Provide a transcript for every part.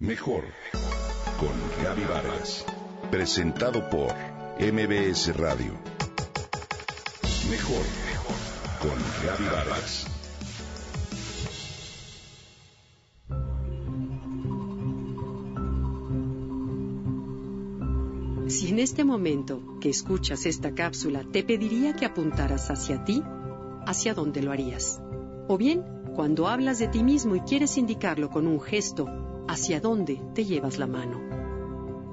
Mejor con Gaby Vargas. Presentado por MBS Radio. Mejor con Gaby Vargas. Si en este momento que escuchas esta cápsula te pediría que apuntaras hacia ti, ¿hacia dónde lo harías? O bien, cuando hablas de ti mismo y quieres indicarlo con un gesto, ¿hacia dónde te llevas la mano?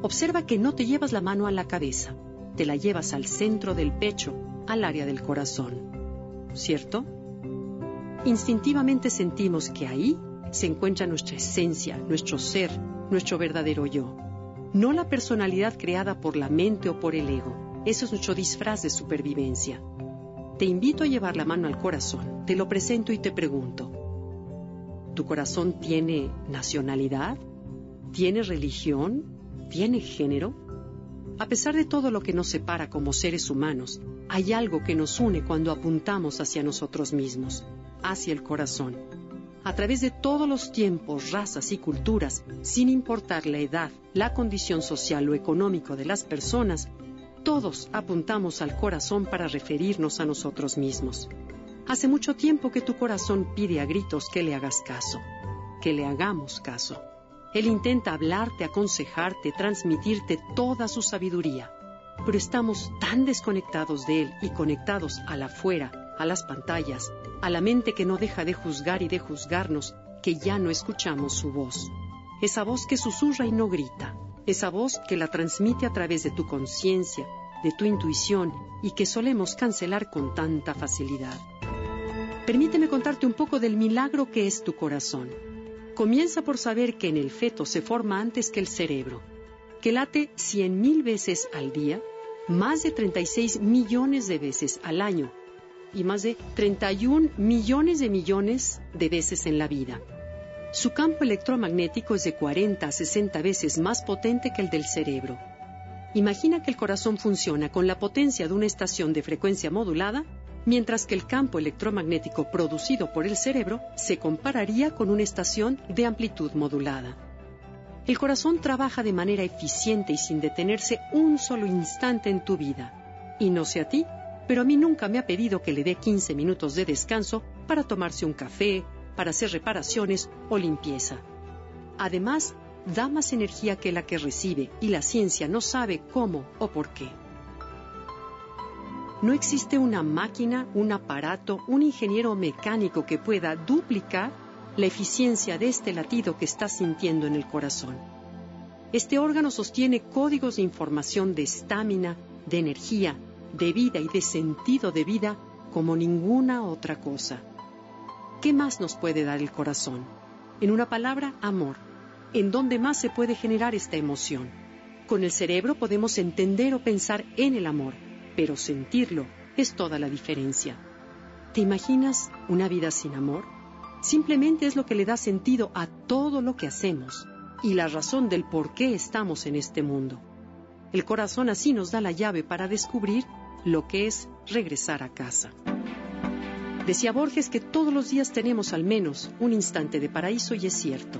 Observa que no te llevas la mano a la cabeza, te la llevas al centro del pecho, al área del corazón. ¿Cierto? Instintivamente sentimos que ahí se encuentra nuestra esencia, nuestro ser, nuestro verdadero yo no la personalidad creada por la mente o por el ego. Eso es nuestro disfraz de supervivencia. Te invito a llevar la mano al corazón, te lo presento y te pregunto, ¿tu corazón tiene nacionalidad? ¿Tiene religión? ¿Tiene género? A pesar de todo lo que nos separa como seres humanos, hay algo que nos une cuando apuntamos hacia nosotros mismos, hacia el corazón a través de todos los tiempos, razas y culturas, sin importar la edad, la condición social o económico de las personas, todos apuntamos al corazón para referirnos a nosotros mismos. Hace mucho tiempo que tu corazón pide a gritos que le hagas caso, que le hagamos caso. Él intenta hablarte, aconsejarte, transmitirte toda su sabiduría, pero estamos tan desconectados de él y conectados a la afuera a las pantallas, a la mente que no deja de juzgar y de juzgarnos, que ya no escuchamos su voz. Esa voz que susurra y no grita, esa voz que la transmite a través de tu conciencia, de tu intuición y que solemos cancelar con tanta facilidad. Permíteme contarte un poco del milagro que es tu corazón. Comienza por saber que en el feto se forma antes que el cerebro, que late cien mil veces al día, más de 36 millones de veces al año y más de 31 millones de millones de veces en la vida. Su campo electromagnético es de 40 a 60 veces más potente que el del cerebro. Imagina que el corazón funciona con la potencia de una estación de frecuencia modulada, mientras que el campo electromagnético producido por el cerebro se compararía con una estación de amplitud modulada. El corazón trabaja de manera eficiente y sin detenerse un solo instante en tu vida. Y no sé a ti, pero a mí nunca me ha pedido que le dé 15 minutos de descanso para tomarse un café, para hacer reparaciones o limpieza. Además, da más energía que la que recibe y la ciencia no sabe cómo o por qué. No existe una máquina, un aparato, un ingeniero mecánico que pueda duplicar la eficiencia de este latido que estás sintiendo en el corazón. Este órgano sostiene códigos de información de estamina, de energía, de vida y de sentido de vida como ninguna otra cosa. ¿Qué más nos puede dar el corazón? En una palabra, amor. ¿En dónde más se puede generar esta emoción? Con el cerebro podemos entender o pensar en el amor, pero sentirlo es toda la diferencia. ¿Te imaginas una vida sin amor? Simplemente es lo que le da sentido a todo lo que hacemos y la razón del por qué estamos en este mundo. El corazón así nos da la llave para descubrir lo que es regresar a casa. Decía Borges que todos los días tenemos al menos un instante de paraíso y es cierto.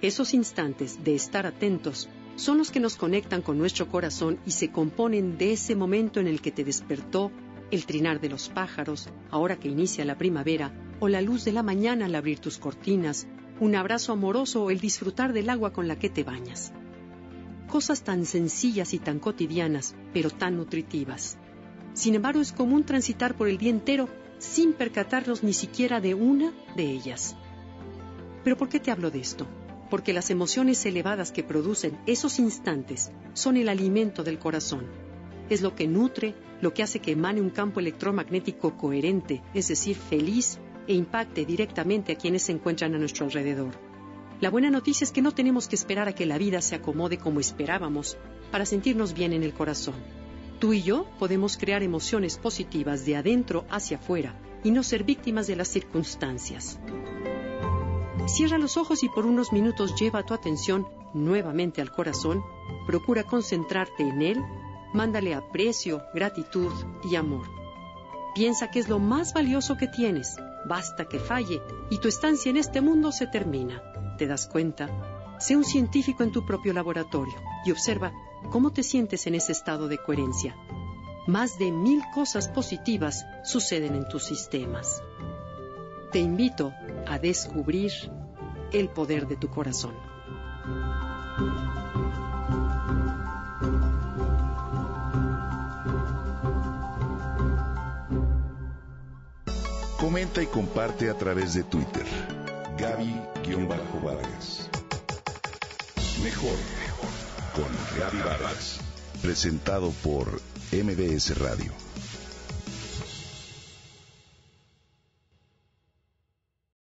Esos instantes de estar atentos son los que nos conectan con nuestro corazón y se componen de ese momento en el que te despertó el trinar de los pájaros, ahora que inicia la primavera, o la luz de la mañana al abrir tus cortinas, un abrazo amoroso o el disfrutar del agua con la que te bañas. Cosas tan sencillas y tan cotidianas, pero tan nutritivas. Sin embargo, es común transitar por el día entero sin percatarnos ni siquiera de una de ellas. ¿Pero por qué te hablo de esto? Porque las emociones elevadas que producen esos instantes son el alimento del corazón. Es lo que nutre, lo que hace que emane un campo electromagnético coherente, es decir, feliz, e impacte directamente a quienes se encuentran a nuestro alrededor. La buena noticia es que no tenemos que esperar a que la vida se acomode como esperábamos para sentirnos bien en el corazón. Tú y yo podemos crear emociones positivas de adentro hacia afuera y no ser víctimas de las circunstancias. Cierra los ojos y por unos minutos lleva tu atención nuevamente al corazón, procura concentrarte en él, mándale aprecio, gratitud y amor. Piensa que es lo más valioso que tienes, basta que falle y tu estancia en este mundo se termina. ¿Te das cuenta? Sé un científico en tu propio laboratorio y observa cómo te sientes en ese estado de coherencia. Más de mil cosas positivas suceden en tus sistemas. Te invito a descubrir el poder de tu corazón. Comenta y comparte a través de Twitter. Gaby-Vargas. Mejor con Gaby Vargas. Presentado por MBS Radio.